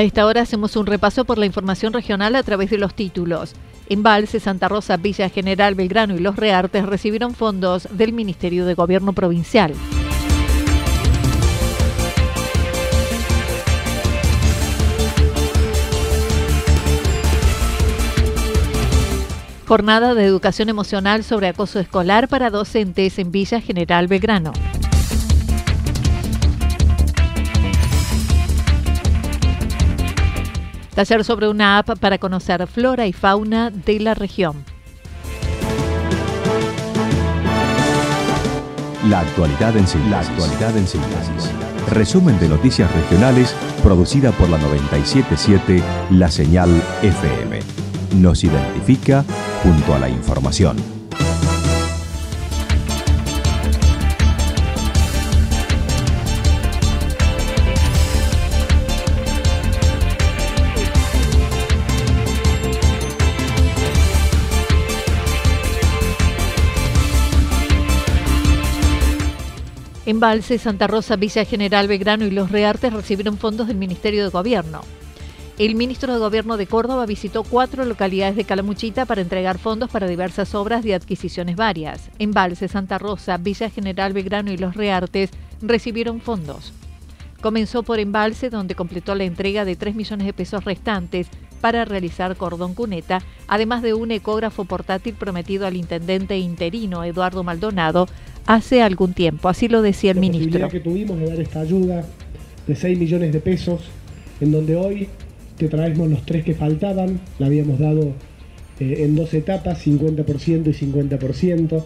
A esta hora hacemos un repaso por la información regional a través de los títulos. Embalse, Santa Rosa, Villa General Belgrano y Los Reartes recibieron fondos del Ministerio de Gobierno Provincial. Jornada de educación emocional sobre acoso escolar para docentes en Villa General Belgrano. Taller sobre una app para conocer flora y fauna de la región. La actualidad en síntesis. La actualidad en síntesis. Resumen de noticias regionales producida por la 977 La Señal FM. Nos identifica junto a la información. Embalse, Santa Rosa, Villa General Belgrano y Los Reartes recibieron fondos del Ministerio de Gobierno. El ministro de Gobierno de Córdoba visitó cuatro localidades de Calamuchita para entregar fondos para diversas obras de adquisiciones varias. Embalse, Santa Rosa, Villa General Belgrano y Los Reartes recibieron fondos. Comenzó por Embalse, donde completó la entrega de 3 millones de pesos restantes para realizar cordón cuneta, además de un ecógrafo portátil prometido al intendente interino Eduardo Maldonado hace algún tiempo. Así lo decía el la ministro. que tuvimos de dar esta ayuda de 6 millones de pesos, en donde hoy te traemos los tres que faltaban, la habíamos dado eh, en dos etapas, 50% y 50%,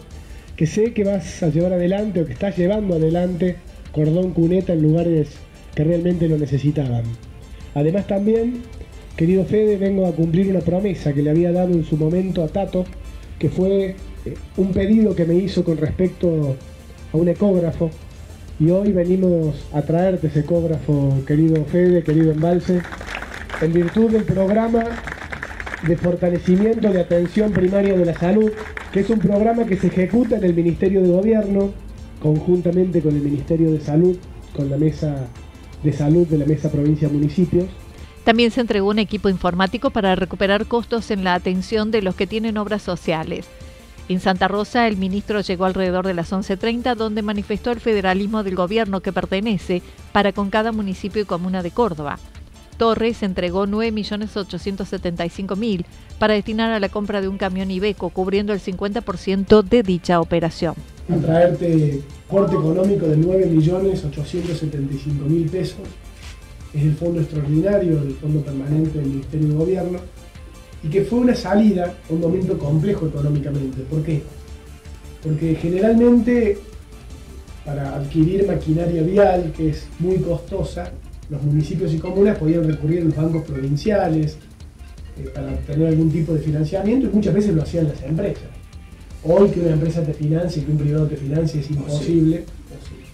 que sé que vas a llevar adelante o que estás llevando adelante cordón cuneta en lugares que realmente lo necesitaban. Además también, querido Fede, vengo a cumplir una promesa que le había dado en su momento a Tato, que fue eh, un pedido que me hizo con respecto a un ecógrafo. Y hoy venimos a traerte ese ecógrafo, querido Fede, querido Embalse, en virtud del programa de fortalecimiento de atención primaria de la salud, que es un programa que se ejecuta en el Ministerio de Gobierno, conjuntamente con el Ministerio de Salud, con la Mesa de Salud de la Mesa Provincia Municipios. También se entregó un equipo informático para recuperar costos en la atención de los que tienen obras sociales. En Santa Rosa, el ministro llegó alrededor de las 11.30, donde manifestó el federalismo del gobierno que pertenece para con cada municipio y comuna de Córdoba. Torres entregó 9.875.000 para destinar a la compra de un camión Ibeco, cubriendo el 50% de dicha operación. A traerte corte económico de 9.875.000 pesos. Es el fondo extraordinario del Fondo Permanente del Ministerio de Gobierno y que fue una salida a un momento complejo económicamente. ¿Por qué? Porque generalmente para adquirir maquinaria vial, que es muy costosa, los municipios y comunas podían recurrir a los bancos provinciales eh, para obtener algún tipo de financiamiento y muchas veces lo hacían las empresas. Hoy que una empresa te financie y que un privado te financie es imposible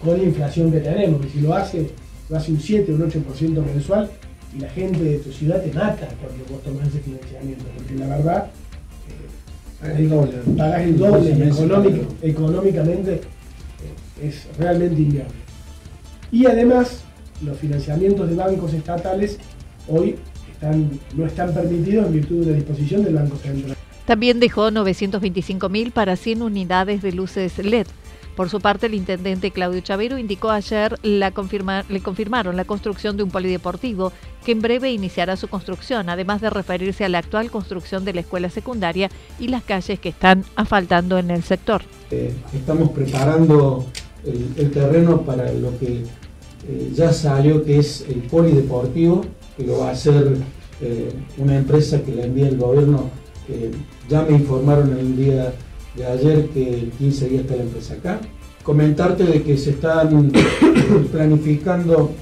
con la inflación que tenemos, que si lo hace, lo hace un 7 o un 8% mensual y la gente de tu ciudad te mata cuando vos tomás ese financiamiento, porque la verdad eh, pagás el doble y económico- económicamente eh, es realmente inviable. Y además, los financiamientos de bancos estatales hoy están, no están permitidos en virtud de una disposición del Banco Central. También dejó 925.000 para 100 unidades de luces LED. Por su parte, el intendente Claudio Chavero indicó ayer la le confirmaron la construcción de un polideportivo que en breve iniciará su construcción, además de referirse a la actual construcción de la escuela secundaria y las calles que están asfaltando en el sector. Eh, estamos preparando el, terreno para lo que eh, ya salió, que es el polideportivo, que lo va a hacer eh, una empresa que le envía el gobierno. ya me informaron el día de ayer que 15 días está la empresa acá. Comentarte de que se están planificando,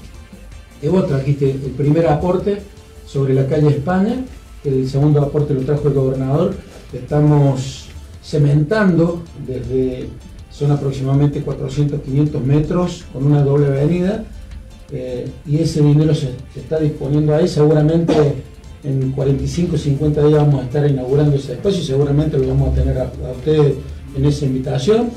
y vos trajiste el primer aporte sobre la calle España, el segundo aporte lo trajo el gobernador, estamos cementando desde, son aproximadamente 400, 500 metros con una doble avenida, eh, y ese dinero se está disponiendo ahí, seguramente en 45 50 días vamos a estar inaugurando ese espacio y seguramente lo vamos a tener a, ustedes en esa invitación.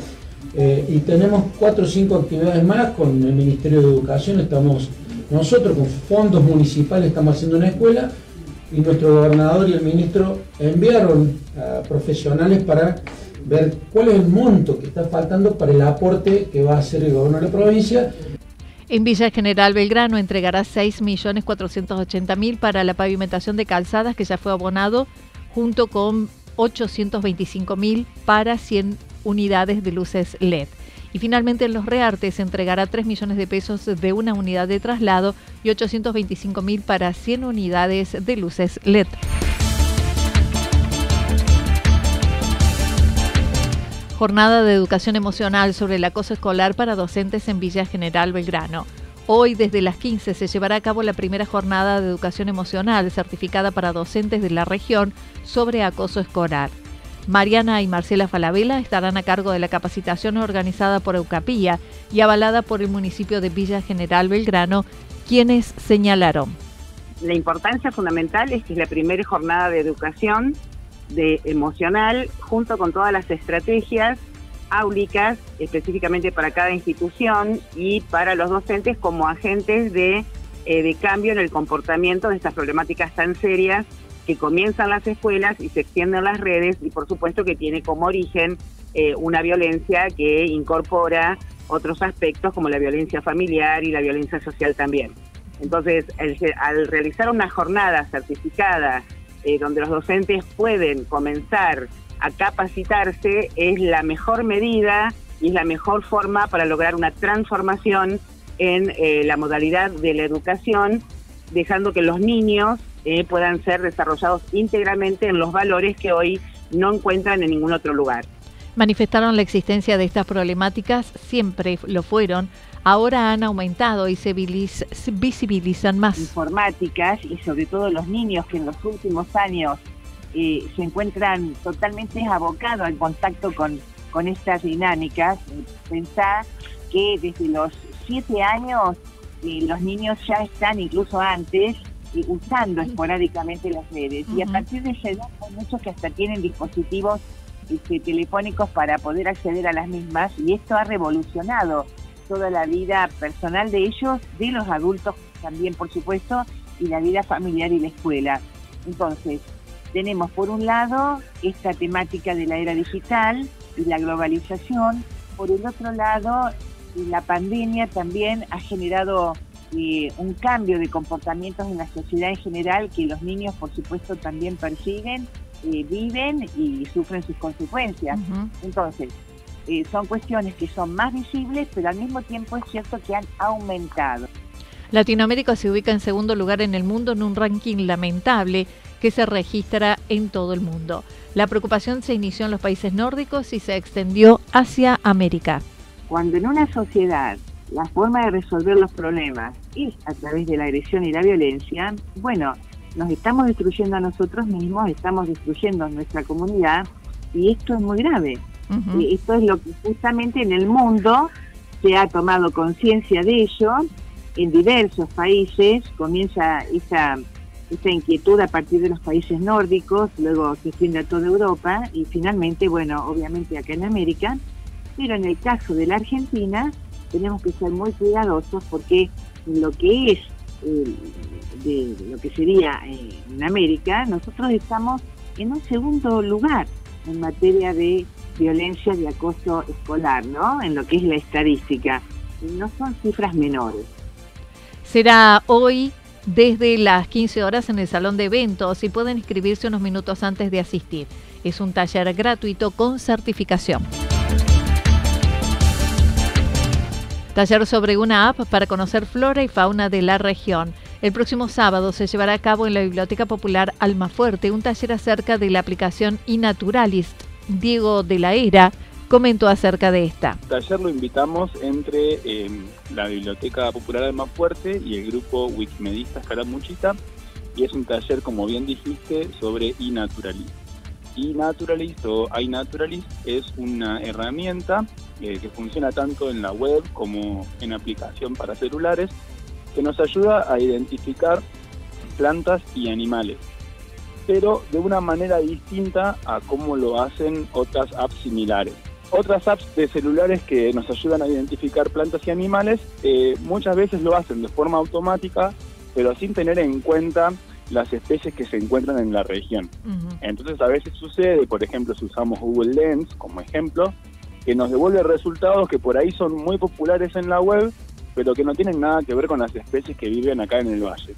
Eh, y tenemos cuatro o cinco actividades más con el Ministerio de Educación. Estamos nosotros con fondos municipales estamos haciendo una escuela y nuestro gobernador y el ministro enviaron a profesionales para ver cuál es el monto que está faltando para el aporte que va a hacer el gobierno de la provincia en Villa General Belgrano entregará 6.480.000 para la pavimentación de calzadas que ya fue abonado, junto con 825.000 para 100 unidades de luces LED. Y finalmente en Los Reartes se entregará 3 millones de pesos de una unidad de traslado y 825.000 para 100 unidades de luces LED. Jornada de educación emocional sobre el acoso escolar para docentes en Villa General Belgrano. Hoy desde las 15 se llevará a cabo la primera jornada de educación emocional certificada para docentes de la región sobre acoso escolar. Mariana y Marcela Falabella estarán a cargo de la capacitación organizada por Eucapía y avalada por el municipio de Villa General Belgrano, quienes señalaron. La importancia fundamental es que es la primera jornada de educación de emocional junto con todas las estrategias áulicas específicamente para cada institución y para los docentes como agentes de, eh, de cambio en el comportamiento de estas problemáticas tan serias que comienzan las escuelas y se extienden las redes y por supuesto que tiene como origen eh, una violencia que incorpora otros aspectos como la violencia familiar y la violencia social también. Entonces, al realizar una jornada certificada eh, donde los docentes pueden comenzar a capacitarse, es la mejor medida y es la mejor forma para lograr una transformación en eh, la modalidad de la educación, dejando que los niños eh, puedan ser desarrollados íntegramente en los valores que hoy no encuentran en ningún otro lugar. Manifestaron la existencia de estas problemáticas, siempre lo fueron, ahora han aumentado y se visibilizan más. Informáticas y sobre todo los niños que en los últimos años eh, se encuentran totalmente abocados al contacto con, con estas dinámicas. Pensar que desde los siete años eh, los niños ya están incluso antes eh, usando esporádicamente las redes y a partir de ese edad hay muchos que hasta tienen dispositivos este, telefónicos para poder acceder a las mismas y esto ha revolucionado toda la vida personal de ellos, de los adultos también, por supuesto, y la vida familiar y la escuela. Entonces, tenemos por un lado esta temática de la era digital y la globalización, por el otro lado, la pandemia también ha generado eh, un cambio de comportamientos en la sociedad en general que los niños, por supuesto, también persiguen, eh, viven y sufren sus consecuencias. Entonces, eh, son cuestiones que son más visibles, pero al mismo tiempo es cierto que han aumentado. Latinoamérica se ubica en segundo lugar en el mundo en un ranking lamentable que se registra en todo el mundo. La preocupación se inició en los países nórdicos y se extendió hacia América. Cuando en una sociedad la forma de resolver los problemas es a través de la agresión y la violencia, bueno, nos estamos destruyendo a nosotros mismos, estamos destruyendo a nuestra comunidad y esto es muy grave. Esto es lo que justamente en el mundo se ha tomado conciencia de ello. En diversos países comienza esa, esa inquietud a partir de los países nórdicos, luego se extiende a toda Europa y finalmente, bueno, obviamente acá en América. Pero en el caso de la Argentina tenemos que ser muy cuidadosos porque lo que es eh, de lo que sería eh, en América, nosotros estamos en un segundo lugar en materia de violencia de acoso escolar, ¿no? En lo que es la estadística. No son cifras menores. Será hoy desde las 15 horas en el salón de eventos y pueden inscribirse unos minutos antes de asistir. Es un taller gratuito con certificación. Taller sobre una app para conocer flora y fauna de la región. El próximo sábado se llevará a cabo en la Biblioteca Popular Almafuerte un taller acerca de la aplicación iNaturalist. Diego de la Era comentó acerca de esta. Taller lo invitamos entre eh, la Biblioteca Popular Almafuerte y el grupo Wikimedistas Caramuchita y es un taller, como bien dijiste, sobre iNaturalist. iNaturalist o iNaturalist es una herramienta eh, que funciona tanto en la web como en aplicación para celulares, que nos ayuda a identificar plantas y animales, pero de una manera distinta a cómo lo hacen otras apps similares. Otras apps de celulares que nos ayudan a identificar plantas y animales eh, muchas veces lo hacen de forma automática, pero sin tener en cuenta las especies que se encuentran en la región. Entonces a veces sucede, por ejemplo, si usamos Google Lens como ejemplo, que nos devuelve resultados que por ahí son muy populares en la web, pero que no tienen nada que ver con las especies que viven acá en el valle.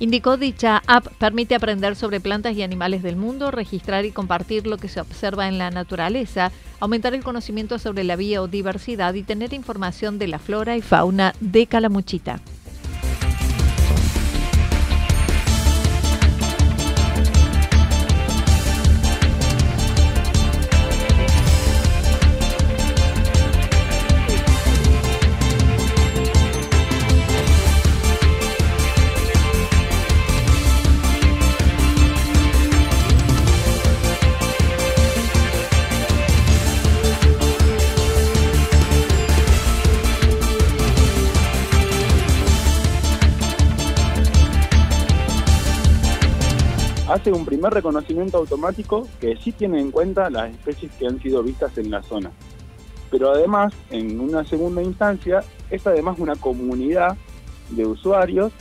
Indicó dicha app permite aprender sobre plantas y animales del mundo, registrar y compartir lo que se observa en la naturaleza, aumentar el conocimiento sobre la biodiversidad y tener información de la flora y fauna de Calamuchita. Un primer reconocimiento automático que sí tiene en cuenta las especies que han sido vistas en la zona. Pero además, en una segunda instancia, es además una comunidad de usuarios,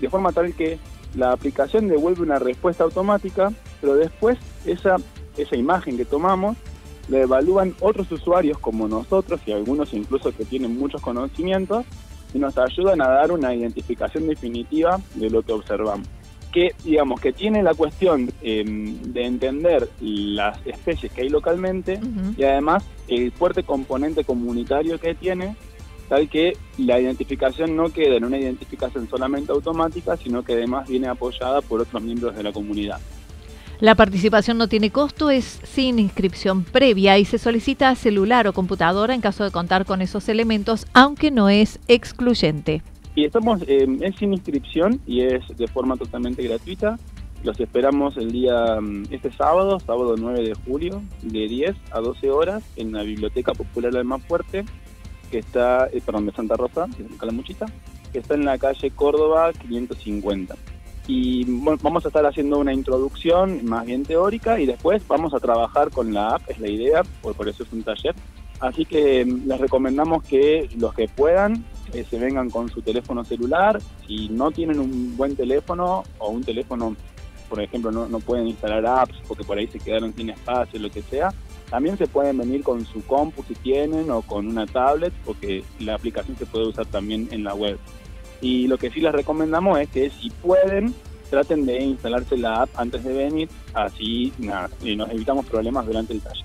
de forma tal que la aplicación devuelve una respuesta automática, pero después esa, esa imagen que tomamos la evalúan otros usuarios como nosotros y algunos incluso que tienen muchos conocimientos y nos ayudan a dar una identificación definitiva de lo que observamos que digamos que tiene la cuestión em, de entender las especies que hay localmente y además el fuerte componente comunitario que tiene tal que la identificación no queda en una identificación solamente automática sino que además viene apoyada por otros miembros de la comunidad. La participación no tiene costo, es sin inscripción previa y se solicita celular o computadora en caso de contar con esos elementos, aunque no es excluyente. Y estamos, eh, es sin inscripción y es de forma totalmente gratuita. Los esperamos el día, mm, este sábado, sábado 9 de julio, de 10 a 12 horas, en la Biblioteca Popular del Más Fuerte, que está, eh, perdón, de Santa Rosa, Calamuchita, que está en la calle Córdoba 550. Y bueno, vamos a estar haciendo una introducción más bien teórica y después vamos a trabajar con la app, es la idea, por, por eso es un taller. Así que mm, les recomendamos que los que puedan se vengan con su teléfono celular. Si no tienen un buen teléfono o un teléfono, por ejemplo, no, no pueden instalar apps porque por ahí se quedaron sin espacio, lo que sea, también se pueden venir con su compu si tienen o con una tablet porque la aplicación se puede usar también en la web. Y lo que sí les recomendamos es que si pueden, traten de instalarse la app antes de venir, así nada, y nos evitamos problemas durante el taller.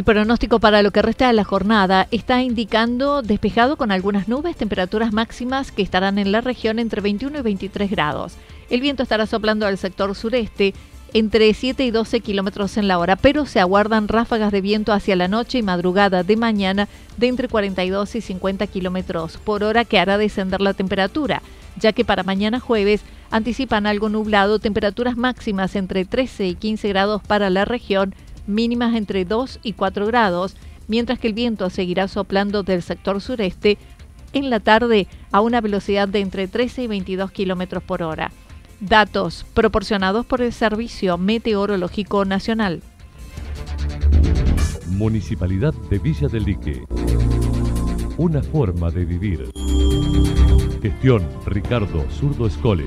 El pronóstico para lo que resta de la jornada está indicando despejado con algunas nubes, temperaturas máximas que estarán en la región entre 21 y 23 grados. El viento estará soplando al sector sureste entre 7 y 12 kilómetros en la hora, pero se aguardan ráfagas de viento hacia la noche y madrugada de mañana de entre 42 y 50 kilómetros por hora que hará descender la temperatura, ya que para mañana jueves anticipan algo nublado, temperaturas máximas entre 13 y 15 grados para la región mínimas entre 2 y 4 grados, mientras que el viento seguirá soplando del sector sureste en la tarde a una velocidad de entre 13 y 22 kilómetros por hora. Datos proporcionados por el Servicio Meteorológico Nacional. Municipalidad de Villa del Lique. Una forma de vivir. Gestión Ricardo Zurdo Escole.